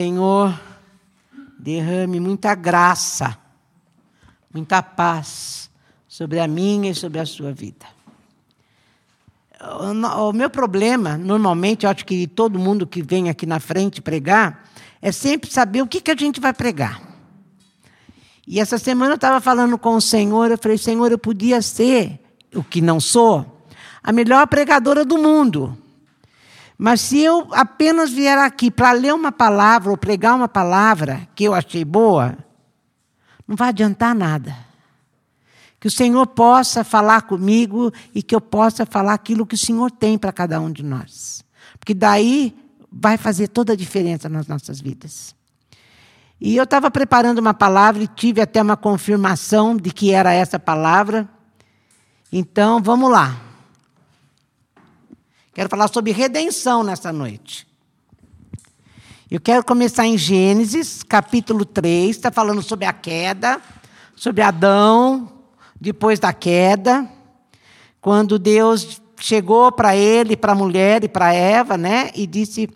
Senhor, derrame muita graça, muita paz sobre a minha e sobre a sua vida. O meu problema, normalmente, eu acho que todo mundo que vem aqui na frente pregar, é sempre saber o que, que a gente vai pregar. E essa semana eu estava falando com o Senhor, eu falei, Senhor, eu podia ser, o que não sou, a melhor pregadora do mundo. Mas se eu apenas vier aqui para ler uma palavra ou pregar uma palavra que eu achei boa, não vai adiantar nada. Que o Senhor possa falar comigo e que eu possa falar aquilo que o Senhor tem para cada um de nós. Porque daí vai fazer toda a diferença nas nossas vidas. E eu estava preparando uma palavra e tive até uma confirmação de que era essa palavra. Então, vamos lá. Quero falar sobre redenção nessa noite. Eu quero começar em Gênesis, capítulo 3, está falando sobre a queda, sobre Adão, depois da queda, quando Deus chegou para ele, para a mulher e para Eva, né, e disse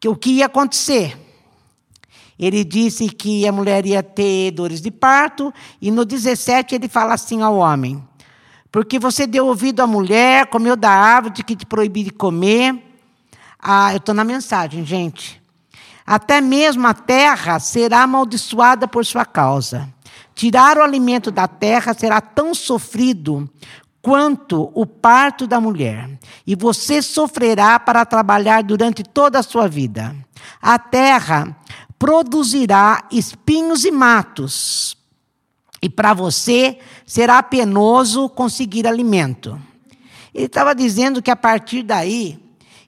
que o que ia acontecer. Ele disse que a mulher ia ter dores de parto, e no 17 ele fala assim ao homem: porque você deu ouvido à mulher, comeu da árvore que te proibi de comer. Ah, eu estou na mensagem, gente. Até mesmo a terra será amaldiçoada por sua causa. Tirar o alimento da terra será tão sofrido quanto o parto da mulher, e você sofrerá para trabalhar durante toda a sua vida. A terra produzirá espinhos e matos, e para você será penoso conseguir alimento. Ele estava dizendo que a partir daí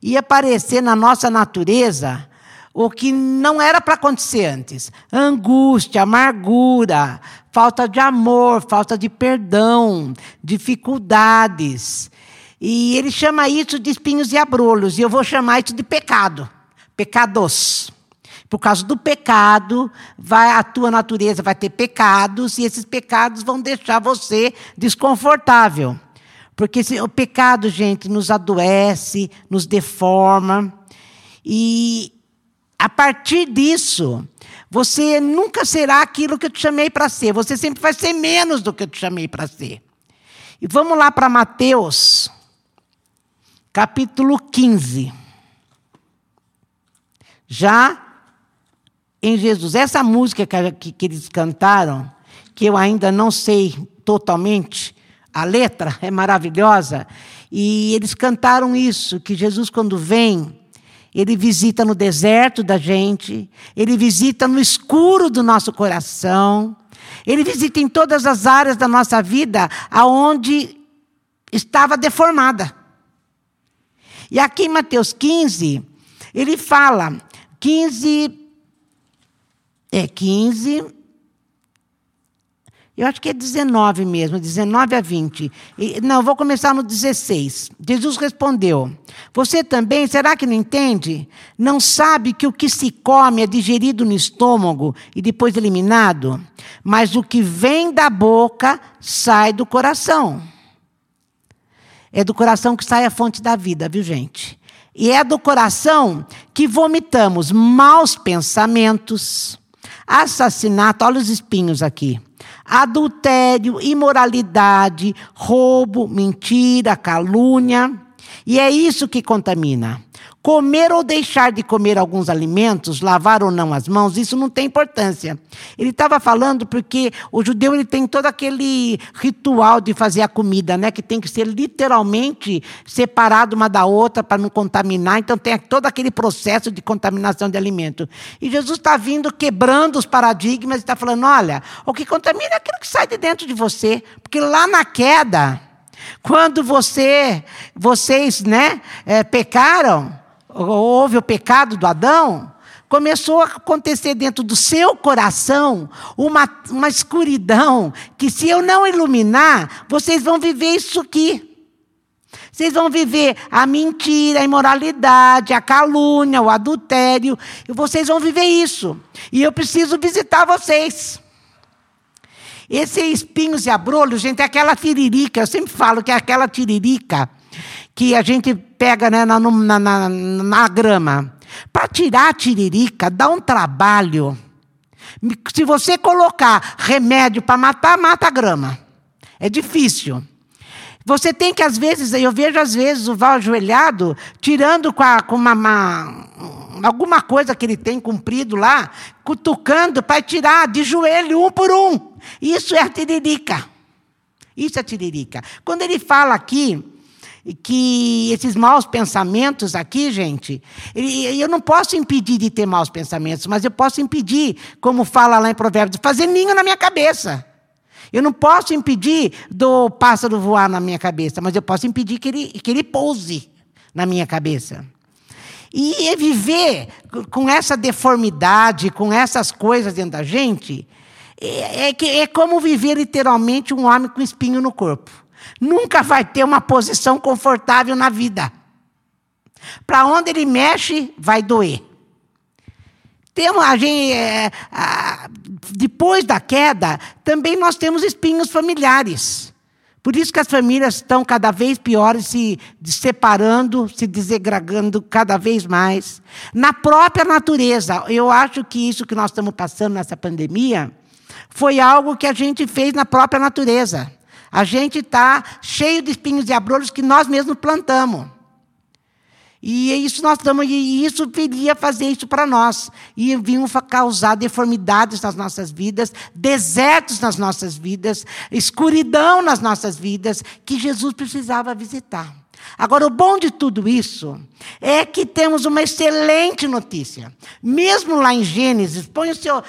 ia aparecer na nossa natureza o que não era para acontecer antes: angústia, amargura, falta de amor, falta de perdão, dificuldades. E ele chama isso de espinhos e abrolhos, e eu vou chamar isso de pecado, pecados. Por causa do pecado, vai, a tua natureza vai ter pecados, e esses pecados vão deixar você desconfortável. Porque o pecado, gente, nos adoece, nos deforma. E a partir disso, você nunca será aquilo que eu te chamei para ser. Você sempre vai ser menos do que eu te chamei para ser. E vamos lá para Mateus, capítulo 15. Já em Jesus. Essa música que, que, eles cantaram, que eu ainda não sei totalmente, a letra é maravilhosa, e eles cantaram isso, que Jesus, quando vem, ele visita no deserto da gente, ele visita no escuro do nosso coração, ele visita em todas as áreas da nossa vida aonde estava deformada. E aqui em Mateus 15, ele fala, 15, é 15. Eu acho que é 19 mesmo, 19 a 20. E, não, vou começar no 16. Jesus respondeu: Você também, será que não entende? Não sabe que o que se come é digerido no estômago e depois eliminado? Mas o que vem da boca sai do coração. É do coração que sai a fonte da vida, viu, gente? E é do coração que vomitamos maus pensamentos assassinato, olha os espinhos aqui. Adultério, imoralidade, roubo, mentira, calúnia. E é isso que contamina. Comer ou deixar de comer alguns alimentos, lavar ou não as mãos, isso não tem importância. Ele estava falando porque o judeu ele tem todo aquele ritual de fazer a comida, né, que tem que ser literalmente separado uma da outra para não contaminar. Então tem todo aquele processo de contaminação de alimento. E Jesus está vindo quebrando os paradigmas e está falando: olha, o que contamina é aquilo que sai de dentro de você, porque lá na queda quando você, vocês, né, é, pecaram, houve o pecado do Adão, começou a acontecer dentro do seu coração uma, uma escuridão que, se eu não iluminar, vocês vão viver isso aqui. Vocês vão viver a mentira, a imoralidade, a calúnia, o adultério, e vocês vão viver isso. E eu preciso visitar vocês. Esse espinhos e abrolhos, gente, é aquela tiririca, eu sempre falo que é aquela tiririca que a gente pega né, na, na, na, na grama. Para tirar a tiririca, dá um trabalho. Se você colocar remédio para matar, mata a grama. É difícil. Você tem que, às vezes, eu vejo às vezes o Val ajoelhado, tirando com, a, com uma, uma, alguma coisa que ele tem comprido lá, cutucando para tirar de joelho um por um. Isso é a tiririca. Isso é a tiririca. Quando ele fala aqui que esses maus pensamentos aqui, gente, eu não posso impedir de ter maus pensamentos, mas eu posso impedir, como fala lá em Provérbios, fazer ninho na minha cabeça. Eu não posso impedir do pássaro voar na minha cabeça, mas eu posso impedir que ele, que ele pouse na minha cabeça. E viver com essa deformidade, com essas coisas dentro da gente, é, é, é como viver literalmente um homem com espinho no corpo. Nunca vai ter uma posição confortável na vida. Para onde ele mexe, vai doer. Temos, a gente, é, a, depois da queda, também nós temos espinhos familiares. Por isso que as famílias estão cada vez piores, se separando, se desegregando cada vez mais. Na própria natureza, eu acho que isso que nós estamos passando nessa pandemia foi algo que a gente fez na própria natureza. A gente está cheio de espinhos e abrolhos que nós mesmos plantamos. E isso nós estamos, e isso viria fazer isso para nós. E vinham causar deformidades nas nossas vidas, desertos nas nossas vidas, escuridão nas nossas vidas, que Jesus precisava visitar. Agora, o bom de tudo isso é que temos uma excelente notícia. Mesmo lá em Gênesis, põe o seu.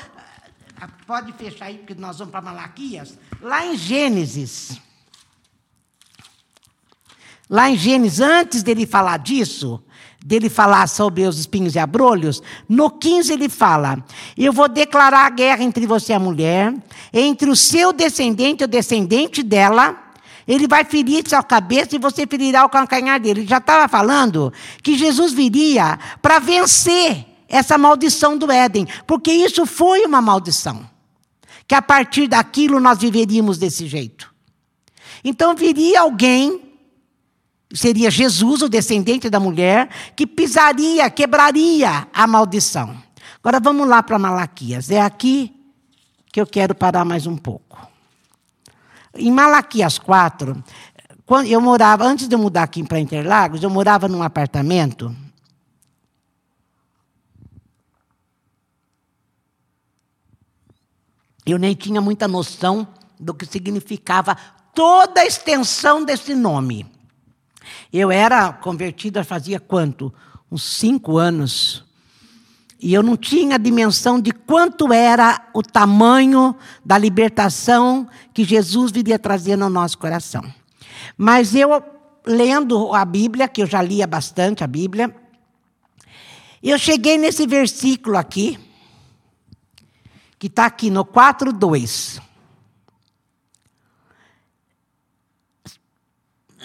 Pode fechar aí, porque nós vamos para Malaquias. Lá em Gênesis. Lá em Gênesis, antes dele falar disso, dele falar sobre os espinhos e abrolhos, no 15 ele fala: Eu vou declarar a guerra entre você e a mulher, entre o seu descendente e o descendente dela. Ele vai ferir sua cabeça e você ferirá o calcanhar dele. Ele já estava falando que Jesus viria para vencer essa maldição do Éden, porque isso foi uma maldição. Que a partir daquilo nós viveríamos desse jeito. Então viria alguém Seria Jesus, o descendente da mulher, que pisaria, quebraria a maldição. Agora vamos lá para Malaquias. É aqui que eu quero parar mais um pouco. Em Malaquias 4, quando eu morava, antes de eu mudar aqui para Interlagos, eu morava num apartamento. Eu nem tinha muita noção do que significava toda a extensão desse nome. Eu era convertida fazia quanto? Uns cinco anos. E eu não tinha a dimensão de quanto era o tamanho da libertação que Jesus viria trazer no nosso coração. Mas eu, lendo a Bíblia, que eu já lia bastante a Bíblia, eu cheguei nesse versículo aqui, que está aqui no 4,2.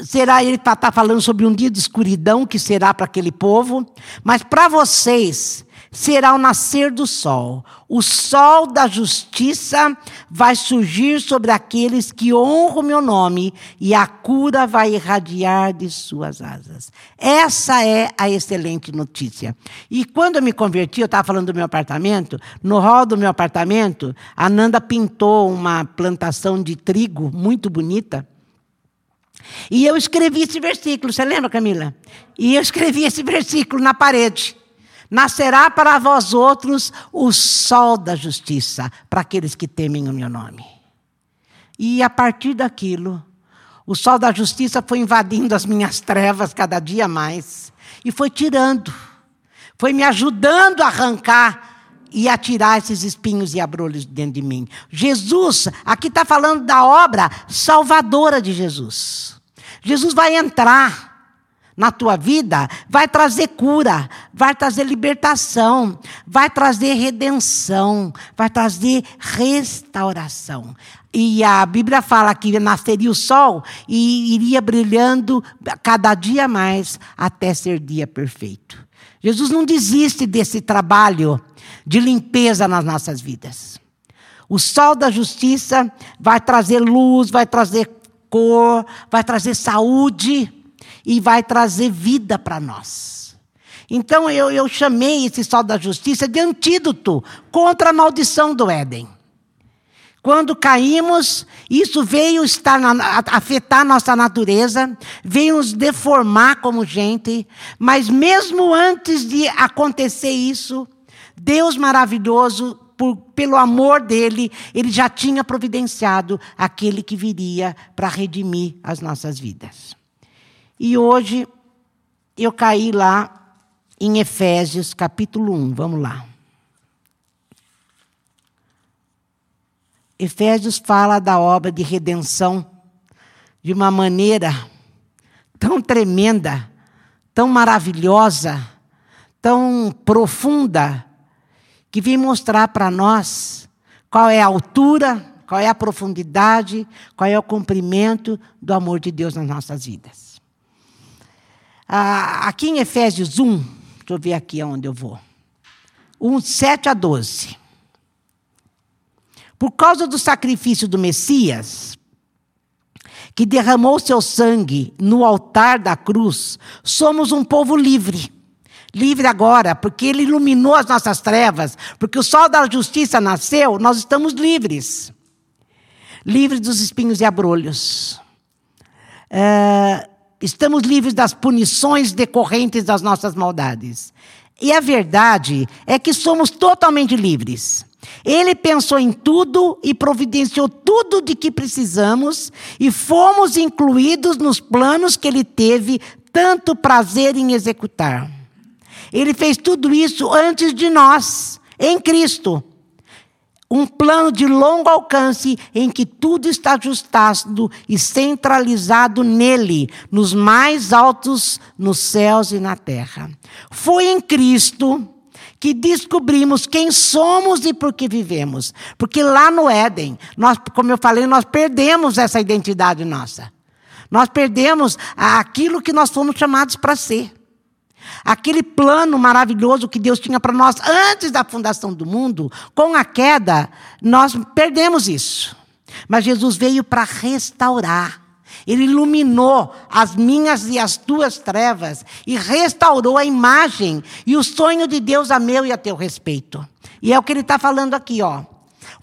Será ele está tá falando sobre um dia de escuridão que será para aquele povo, mas para vocês será o nascer do sol. O sol da justiça vai surgir sobre aqueles que honram o meu nome, e a cura vai irradiar de suas asas. Essa é a excelente notícia. E quando eu me converti, eu estava falando do meu apartamento, no hall do meu apartamento, a Nanda pintou uma plantação de trigo muito bonita. E eu escrevi esse versículo, você lembra, Camila? E eu escrevi esse versículo na parede. Nascerá para vós outros o sol da justiça, para aqueles que temem o meu nome. E a partir daquilo, o sol da justiça foi invadindo as minhas trevas cada dia mais e foi tirando, foi me ajudando a arrancar e a tirar esses espinhos e abrolhos dentro de mim. Jesus, aqui está falando da obra salvadora de Jesus. Jesus vai entrar na tua vida, vai trazer cura, vai trazer libertação, vai trazer redenção, vai trazer restauração. E a Bíblia fala que nasceria o sol e iria brilhando cada dia mais até ser dia perfeito. Jesus não desiste desse trabalho de limpeza nas nossas vidas. O sol da justiça vai trazer luz, vai trazer vai trazer saúde e vai trazer vida para nós. Então eu, eu chamei esse sol da justiça de antídoto contra a maldição do Éden. Quando caímos, isso veio estar na, afetar nossa natureza, veio nos deformar como gente, mas mesmo antes de acontecer isso, Deus maravilhoso, por, pelo amor dele, ele já tinha providenciado aquele que viria para redimir as nossas vidas. E hoje eu caí lá em Efésios capítulo 1, vamos lá. Efésios fala da obra de redenção de uma maneira tão tremenda, tão maravilhosa, tão profunda, que vem mostrar para nós qual é a altura, qual é a profundidade, qual é o comprimento do amor de Deus nas nossas vidas. Ah, aqui em Efésios 1, deixa eu ver aqui aonde eu vou. 1, 7 a 12. Por causa do sacrifício do Messias, que derramou seu sangue no altar da cruz, somos um povo livre. Livre agora, porque ele iluminou as nossas trevas, porque o sol da justiça nasceu, nós estamos livres. Livres dos espinhos e abrolhos. É, estamos livres das punições decorrentes das nossas maldades. E a verdade é que somos totalmente livres. Ele pensou em tudo e providenciou tudo de que precisamos e fomos incluídos nos planos que ele teve tanto prazer em executar. Ele fez tudo isso antes de nós, em Cristo. Um plano de longo alcance em que tudo está ajustado e centralizado nele, nos mais altos, nos céus e na terra. Foi em Cristo que descobrimos quem somos e por que vivemos. Porque lá no Éden, nós, como eu falei, nós perdemos essa identidade nossa. Nós perdemos aquilo que nós fomos chamados para ser. Aquele plano maravilhoso que Deus tinha para nós antes da fundação do mundo, com a queda, nós perdemos isso. Mas Jesus veio para restaurar. Ele iluminou as minhas e as tuas trevas e restaurou a imagem e o sonho de Deus a meu e a teu respeito. E é o que ele está falando aqui, ó.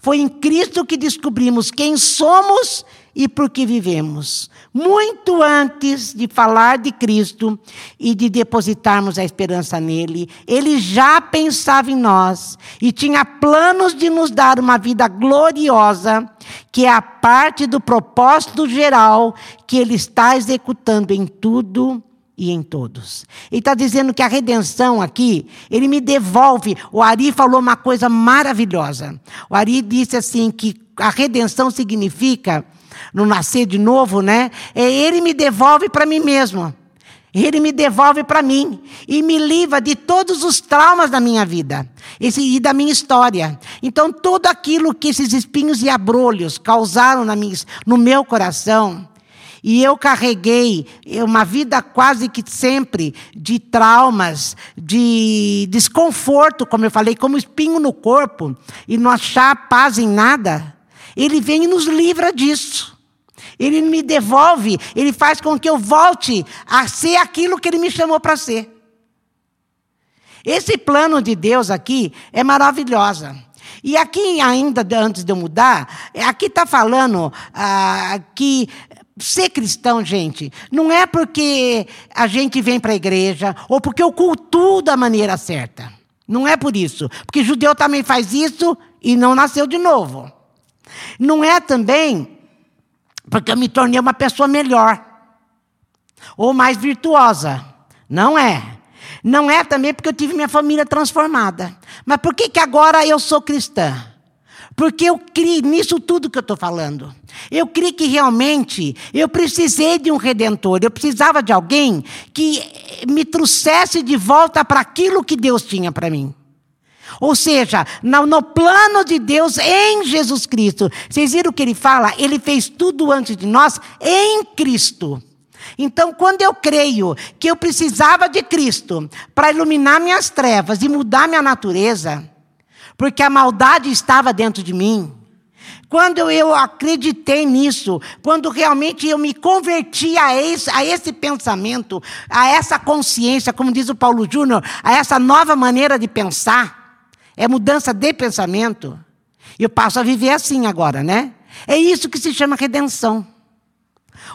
Foi em Cristo que descobrimos quem somos por que vivemos. Muito antes de falar de Cristo e de depositarmos a esperança nele, ele já pensava em nós e tinha planos de nos dar uma vida gloriosa, que é a parte do propósito geral que ele está executando em tudo e em todos. Ele está dizendo que a redenção aqui, ele me devolve. O Ari falou uma coisa maravilhosa. O Ari disse assim que a redenção significa no nascer de novo, né? É ele me devolve para mim mesmo. Ele me devolve para mim e me livra de todos os traumas da minha vida e da minha história. Então, tudo aquilo que esses espinhos e abrolhos causaram minha, no meu coração, e eu carreguei uma vida quase que sempre de traumas, de desconforto, como eu falei, como espinho no corpo, e não achar paz em nada. Ele vem e nos livra disso. Ele me devolve, ele faz com que eu volte a ser aquilo que ele me chamou para ser. Esse plano de Deus aqui é maravilhosa. E aqui, ainda antes de eu mudar, aqui está falando ah, que ser cristão, gente, não é porque a gente vem para a igreja ou porque eu cultuo da maneira certa. Não é por isso. Porque judeu também faz isso e não nasceu de novo. Não é também porque eu me tornei uma pessoa melhor ou mais virtuosa. Não é. Não é também porque eu tive minha família transformada. Mas por que, que agora eu sou cristã? Porque eu criei nisso tudo que eu estou falando. Eu criei que realmente eu precisei de um redentor. Eu precisava de alguém que me trouxesse de volta para aquilo que Deus tinha para mim. Ou seja, no, no, plano de Deus em Jesus Cristo. Vocês viram o que ele fala? Ele fez tudo antes de nós em Cristo. Então, quando eu creio que eu precisava de Cristo para iluminar minhas trevas e mudar minha natureza, porque a maldade estava dentro de mim, Quando eu acreditei nisso, quando realmente eu me converti a esse, a esse pensamento, a essa consciência, como diz o Paulo Júnior, a essa nova maneira de pensar, é mudança de pensamento, eu passo a viver assim agora, né? É isso que se chama redenção.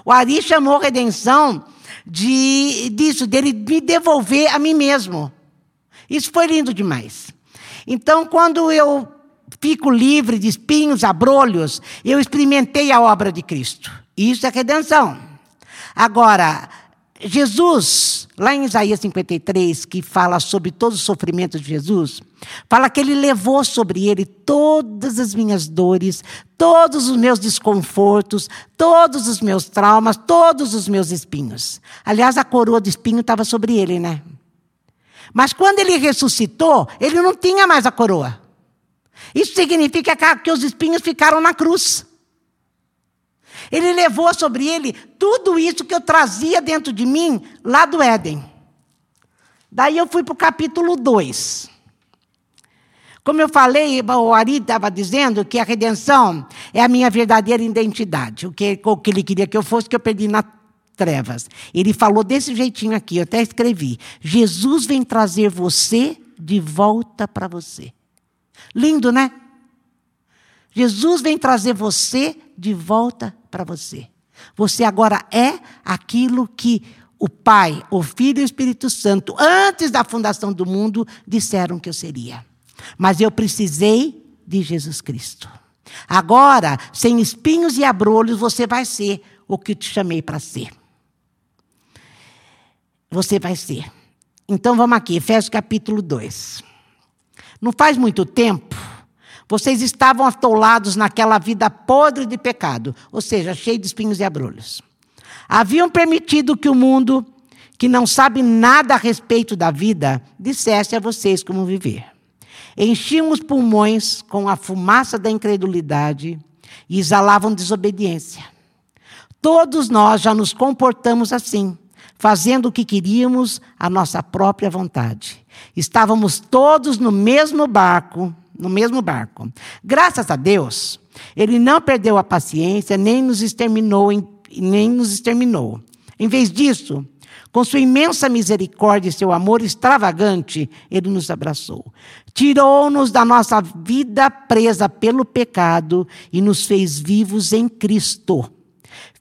O Ari chamou redenção de, disso, dele me devolver a mim mesmo. Isso foi lindo demais. Então, quando eu fico livre de espinhos, abrolhos, eu experimentei a obra de Cristo. Isso é redenção. Agora, Jesus, lá em Isaías 53, que fala sobre todos os sofrimentos de Jesus, fala que ele levou sobre ele todas as minhas dores, todos os meus desconfortos, todos os meus traumas, todos os meus espinhos. Aliás, a coroa de espinho estava sobre ele, né? Mas quando ele ressuscitou, ele não tinha mais a coroa. Isso significa que os espinhos ficaram na cruz. Ele levou sobre ele tudo isso que eu trazia dentro de mim lá do Éden. Daí eu fui para o capítulo 2. Como eu falei, o Ari estava dizendo que a redenção é a minha verdadeira identidade. O que, o que ele queria que eu fosse, que eu perdi nas trevas. Ele falou desse jeitinho aqui, eu até escrevi. Jesus vem trazer você de volta para você. Lindo, né? Jesus vem trazer você de volta para você. Você agora é aquilo que o Pai, o Filho e o Espírito Santo, antes da fundação do mundo, disseram que eu seria. Mas eu precisei de Jesus Cristo. Agora, sem espinhos e abrolhos, você vai ser o que eu te chamei para ser. Você vai ser. Então vamos aqui, Efésios capítulo 2. Não faz muito tempo, vocês estavam atolados naquela vida podre de pecado, ou seja, cheio de espinhos e abrolhos. Haviam permitido que o mundo, que não sabe nada a respeito da vida, dissesse a vocês como viver. Enchiam os pulmões com a fumaça da incredulidade e exalavam desobediência. Todos nós já nos comportamos assim, fazendo o que queríamos à nossa própria vontade. Estávamos todos no mesmo barco no mesmo barco. Graças a Deus, ele não perdeu a paciência, nem nos exterminou, nem nos exterminou. Em vez disso, com sua imensa misericórdia e seu amor extravagante, ele nos abraçou. Tirou-nos da nossa vida presa pelo pecado e nos fez vivos em Cristo.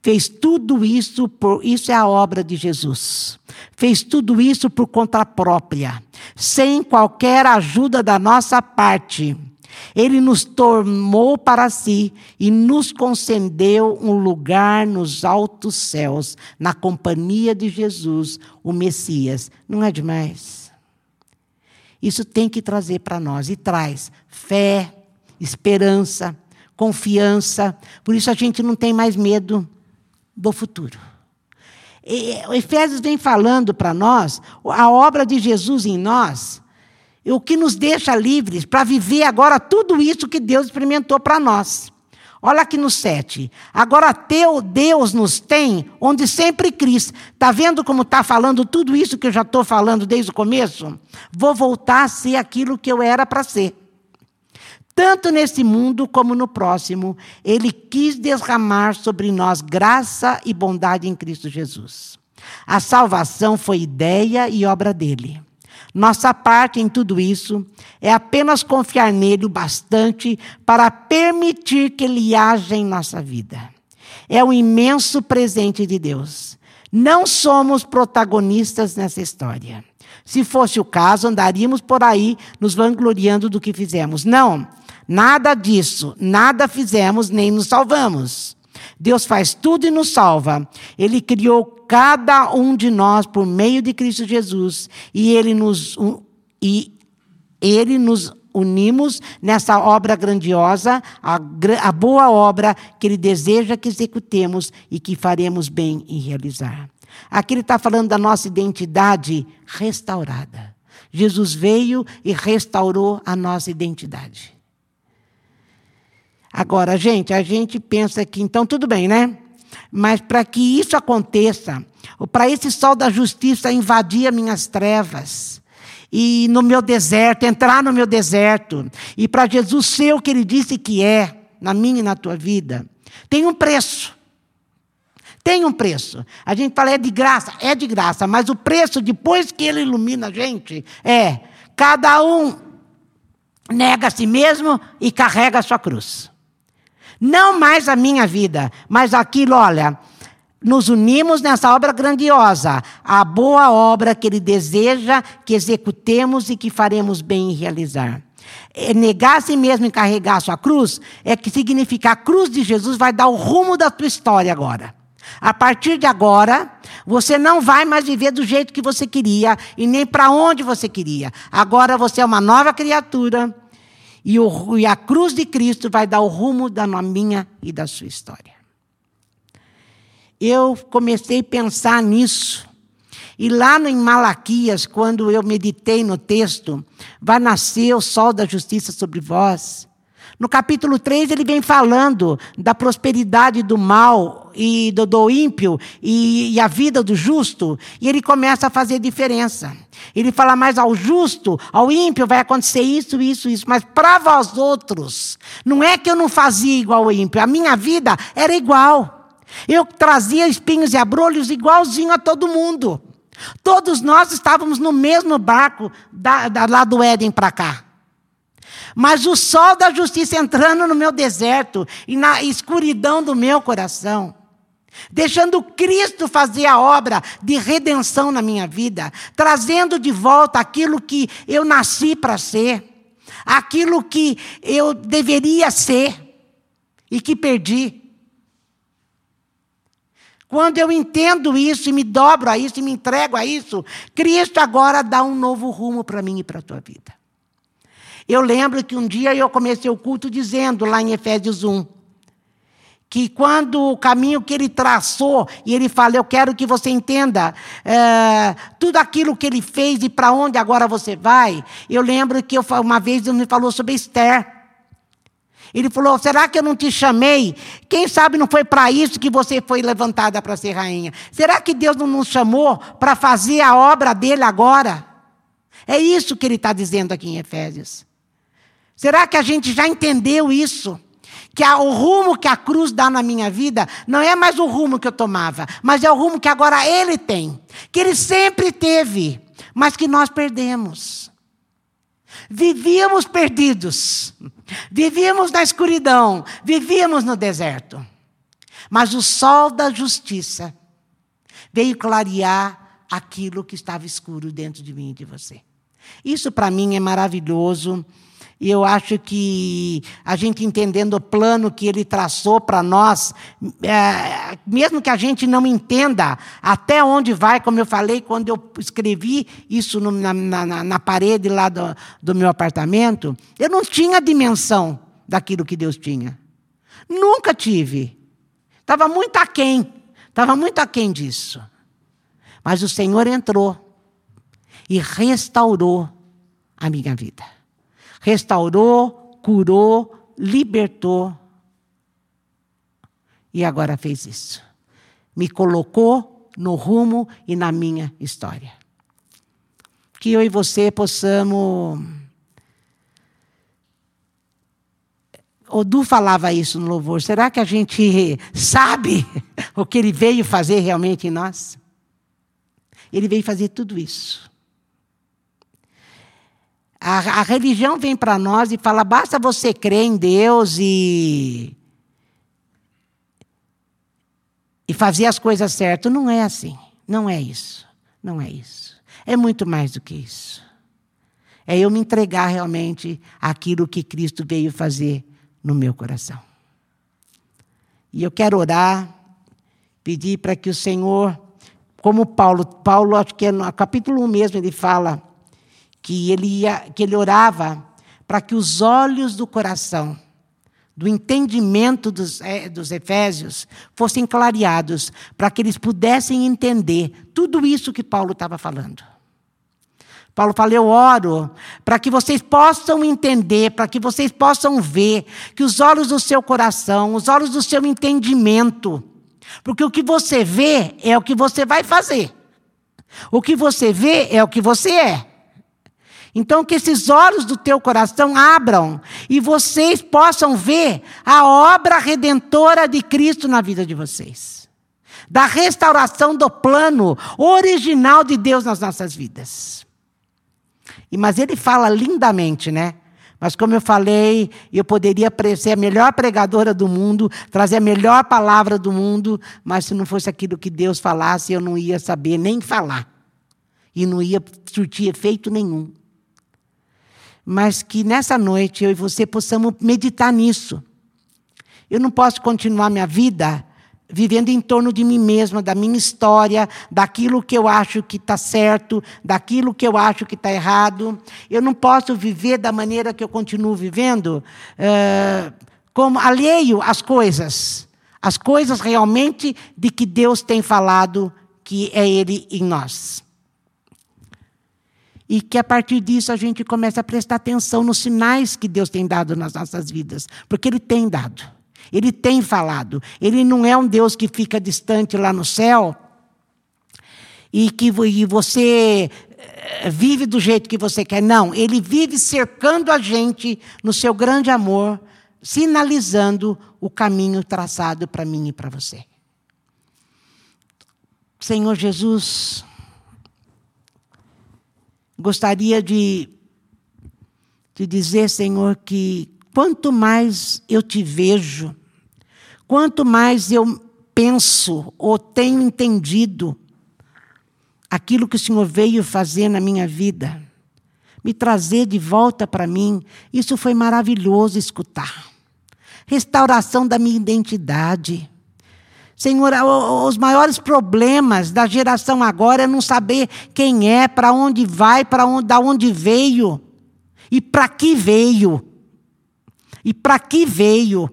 Fez tudo isso por isso é a obra de Jesus. Fez tudo isso por conta própria, sem qualquer ajuda da nossa parte. Ele nos tomou para si e nos concedeu um lugar nos altos céus, na companhia de Jesus, o Messias. Não é demais? Isso tem que trazer para nós e traz fé, esperança, confiança. Por isso a gente não tem mais medo do futuro. E, o Efésios vem falando para nós a obra de Jesus em nós, o que nos deixa livres para viver agora tudo isso que Deus experimentou para nós. Olha aqui no 7. Agora teu Deus nos tem onde sempre quis. Está vendo como está falando tudo isso que eu já estou falando desde o começo? Vou voltar a ser aquilo que eu era para ser. Tanto nesse mundo como no próximo, Ele quis derramar sobre nós graça e bondade em Cristo Jesus. A salvação foi ideia e obra dele. Nossa parte em tudo isso é apenas confiar nele o bastante para permitir que ele haja em nossa vida. É um imenso presente de Deus. Não somos protagonistas nessa história. Se fosse o caso, andaríamos por aí nos vangloriando do que fizemos. Não. Nada disso, nada fizemos nem nos salvamos. Deus faz tudo e nos salva. Ele criou cada um de nós por meio de Cristo Jesus e ele nos e ele nos unimos nessa obra grandiosa, a, a boa obra que ele deseja que executemos e que faremos bem em realizar. Aqui ele está falando da nossa identidade restaurada. Jesus veio e restaurou a nossa identidade. Agora, gente, a gente pensa que então tudo bem, né? Mas para que isso aconteça, para esse sol da justiça invadir minhas trevas, e no meu deserto, entrar no meu deserto, e para Jesus ser o que ele disse que é, na minha e na tua vida, tem um preço. Tem um preço. A gente fala é de graça, é de graça, mas o preço, depois que ele ilumina a gente, é cada um nega a si mesmo e carrega a sua cruz. Não mais a minha vida, mas aquilo, olha, nos unimos nessa obra grandiosa, a boa obra que Ele deseja que executemos e que faremos bem em realizar. É negar a si mesmo e carregar a sua cruz é que significa a cruz de Jesus vai dar o rumo da tua história agora. A partir de agora, você não vai mais viver do jeito que você queria e nem para onde você queria. Agora você é uma nova criatura e, o, e a cruz de Cristo vai dar o rumo da minha e da sua história. Eu comecei a pensar nisso. E lá em Malaquias, quando eu meditei no texto, vai nascer o sol da justiça sobre vós. No capítulo 3, ele vem falando da prosperidade do mal e do, do ímpio e, e, a vida do justo, e ele começa a fazer diferença. Ele fala mais ao justo, ao ímpio vai acontecer isso, isso, isso, mas para vós outros, não é que eu não fazia igual ao ímpio, a minha vida era igual. Eu trazia espinhos e abrolhos igualzinho a todo mundo. Todos nós estávamos no mesmo barco da, da, lá do Éden para cá. Mas o sol da justiça entrando no meu deserto e na escuridão do meu coração, deixando Cristo fazer a obra de redenção na minha vida, trazendo de volta aquilo que eu nasci para ser, aquilo que eu deveria ser e que perdi. Quando eu entendo isso e me dobro a isso e me entrego a isso, Cristo agora dá um novo rumo para mim e para a tua vida. Eu lembro que um dia eu comecei o culto dizendo, lá em Efésios 1, que quando o caminho que ele traçou, e ele fala, eu quero que você entenda é, tudo aquilo que ele fez e para onde agora você vai. Eu lembro que eu, uma vez ele me falou sobre Esther. Ele falou: será que eu não te chamei? Quem sabe não foi para isso que você foi levantada para ser rainha? Será que Deus não nos chamou para fazer a obra dele agora? É isso que ele está dizendo aqui em Efésios. Será que a gente já entendeu isso? Que o rumo que a cruz dá na minha vida não é mais o rumo que eu tomava, mas é o rumo que agora ele tem, que ele sempre teve, mas que nós perdemos. Vivíamos perdidos, vivíamos na escuridão, vivíamos no deserto. Mas o sol da justiça veio clarear aquilo que estava escuro dentro de mim e de você. Isso para mim é maravilhoso. E eu acho que a gente entendendo o plano que ele traçou para nós, é, mesmo que a gente não entenda até onde vai, como eu falei quando eu escrevi isso no, na, na, na, parede lá do, do meu apartamento, eu não tinha dimensão daquilo que Deus tinha. Nunca tive. Estava muito aquém. Estava muito aquém disso. Mas o Senhor entrou e restaurou a minha vida restaurou, curou, libertou. E agora fez isso. Me colocou no rumo e na minha história. Que eu e você possamos. Odu falava isso no louvor. Será que a gente sabe o que ele veio fazer realmente em nós? Ele veio fazer tudo isso. A, a religião vem para nós e fala: basta você crer em Deus e. e fazer as coisas certas. Não é assim. Não é isso. Não é isso. É muito mais do que isso. É eu me entregar realmente aquilo que Cristo veio fazer no meu coração. E eu quero orar, pedir para que o Senhor, como Paulo, Paulo, acho que é no capítulo 1 mesmo, ele fala que ele, ia, que ele orava para que os olhos do coração, do entendimento dos, é, dos Efésios, fossem clareados, para que eles pudessem entender tudo isso que Paulo estava falando. Paulo fala: Eu oro para que vocês possam entender, para que vocês possam ver, que os olhos do seu coração, os olhos do seu entendimento, porque o que você vê é o que você vai fazer, o que você vê é o que você é. Então, que esses olhos do teu coração abram e vocês possam ver a obra redentora de Cristo na vida de vocês. Da restauração do plano original de Deus nas nossas vidas. E, mas ele fala lindamente, né? Mas como eu falei, eu poderia ser a melhor pregadora do mundo, trazer a melhor palavra do mundo, mas se não fosse aquilo que Deus falasse, eu não ia saber nem falar. E não ia surtir efeito nenhum. Mas que nessa noite eu e você possamos meditar nisso. Eu não posso continuar minha vida vivendo em torno de mim mesma, da minha história, daquilo que eu acho que está certo, daquilo que eu acho que está errado. Eu não posso viver da maneira que eu continuo vivendo, é, como alheio às coisas, as coisas realmente de que Deus tem falado que é Ele em nós. E que a partir disso a gente comece a prestar atenção nos sinais que Deus tem dado nas nossas vidas, porque Ele tem dado. Ele tem falado. Ele não é um Deus que fica distante lá no céu e que e você eh, vive do jeito que você quer. Não, ele vive cercando a gente no seu grande amor, sinalizando o caminho traçado para mim e para você. Senhor Jesus, gostaria de te dizer, Senhor, que quanto mais eu te vejo, quanto mais eu penso ou tenho entendido aquilo que o Senhor veio fazer na minha vida, me trazer de volta para mim, isso foi maravilhoso escutar. Restauração da minha identidade. Senhor, os maiores problemas da geração agora é não saber quem é, para onde vai, para onde, da onde veio e para que veio. E para que veio?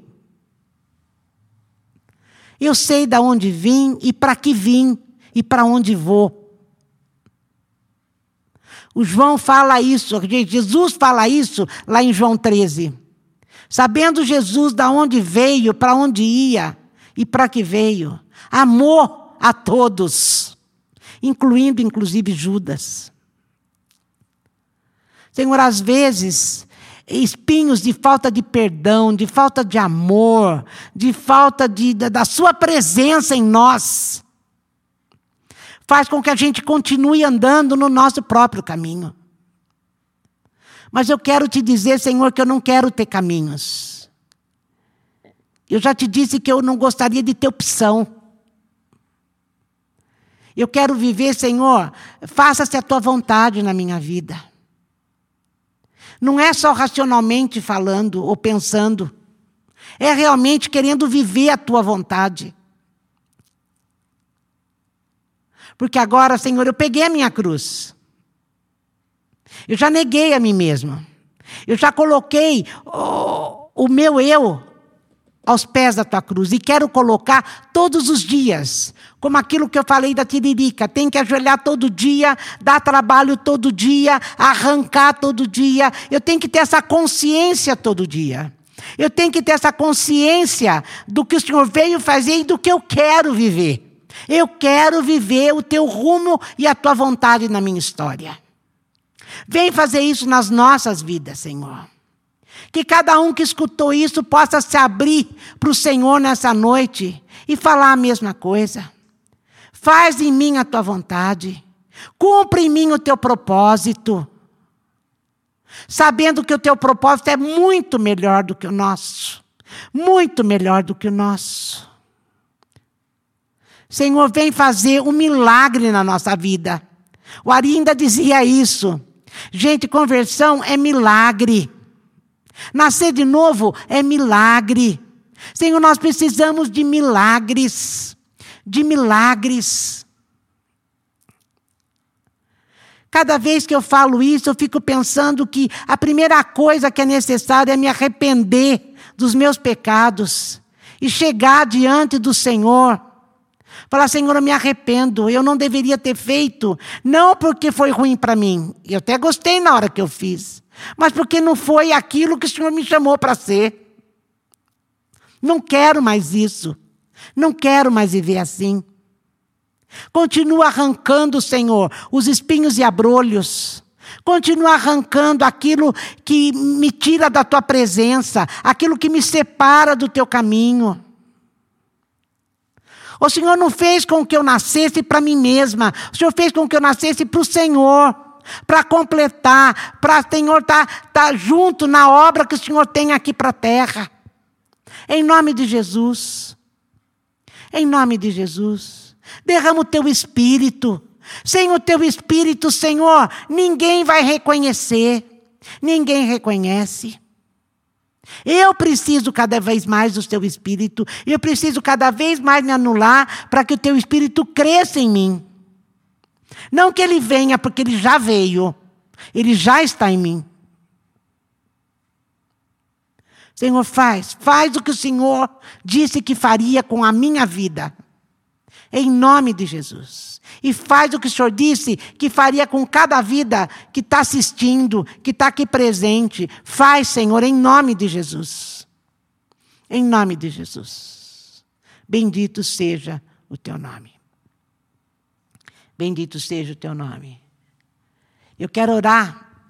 Eu sei de onde vim e para que vim e para onde vou. O João fala isso, Jesus fala isso lá em João 13. Sabendo Jesus de onde veio, para onde ia e para que veio. Amor a todos, incluindo inclusive Judas. Senhor, às vezes espinhos de falta de perdão, de falta de amor, de falta de, da sua presença em nós, faz com que a gente continue andando no nosso próprio caminho. Mas eu quero te dizer, Senhor, que eu não quero ter caminhos. Eu já te disse que eu não gostaria de ter opção. Eu quero viver, Senhor, faça-se a tua vontade na minha vida. Não é só racionalmente falando ou pensando. É realmente querendo viver a tua vontade. Porque agora, Senhor, eu peguei a minha cruz. Eu já neguei a mim mesmo. Eu já coloquei o, o meu eu aos pés da tua cruz e quero colocar todos os dias, como aquilo que eu falei da tiririca, tem que ajoelhar todo dia, dar trabalho todo dia, arrancar todo dia. Eu tenho que ter essa consciência todo dia. Eu tenho que ter essa consciência do que o Senhor veio fazer e do que eu quero viver. Eu quero viver o teu rumo e a tua vontade na minha história. Vem fazer isso nas nossas vidas, Senhor. Que cada um que escutou isso possa se abrir para o Senhor nessa noite e falar a mesma coisa. Faz em mim a tua vontade. Cumpre em mim o teu propósito. Sabendo que o teu propósito é muito melhor do que o nosso. Muito melhor do que o nosso. Senhor, vem fazer um milagre na nossa vida. O Ari ainda dizia isso. Gente, conversão é milagre. Nascer de novo é milagre. Senhor, nós precisamos de milagres. De milagres. Cada vez que eu falo isso, eu fico pensando que a primeira coisa que é necessária é me arrepender dos meus pecados e chegar diante do Senhor. Falar, Senhor, eu me arrependo, eu não deveria ter feito, não porque foi ruim para mim, eu até gostei na hora que eu fiz, mas porque não foi aquilo que o Senhor me chamou para ser. Não quero mais isso. Não quero mais viver assim. Continua arrancando, Senhor, os espinhos e abrolhos. Continua arrancando aquilo que me tira da tua presença, aquilo que me separa do teu caminho. O Senhor não fez com que eu nascesse para mim mesma, o Senhor fez com que eu nascesse para o Senhor, para completar, para o Senhor estar tá, tá junto na obra que o Senhor tem aqui para a terra. Em nome de Jesus. Em nome de Jesus. Derrama o teu espírito. Sem o teu espírito, Senhor, ninguém vai reconhecer. Ninguém reconhece. Eu preciso cada vez mais do teu espírito. Eu preciso cada vez mais me anular para que o teu espírito cresça em mim. Não que ele venha, porque ele já veio. Ele já está em mim. Senhor, faz, faz o que o Senhor disse que faria com a minha vida. Em nome de Jesus. E faz o que o Senhor disse que faria com cada vida que está assistindo, que está aqui presente. Faz, Senhor, em nome de Jesus. Em nome de Jesus. Bendito seja o teu nome. Bendito seja o teu nome. Eu quero orar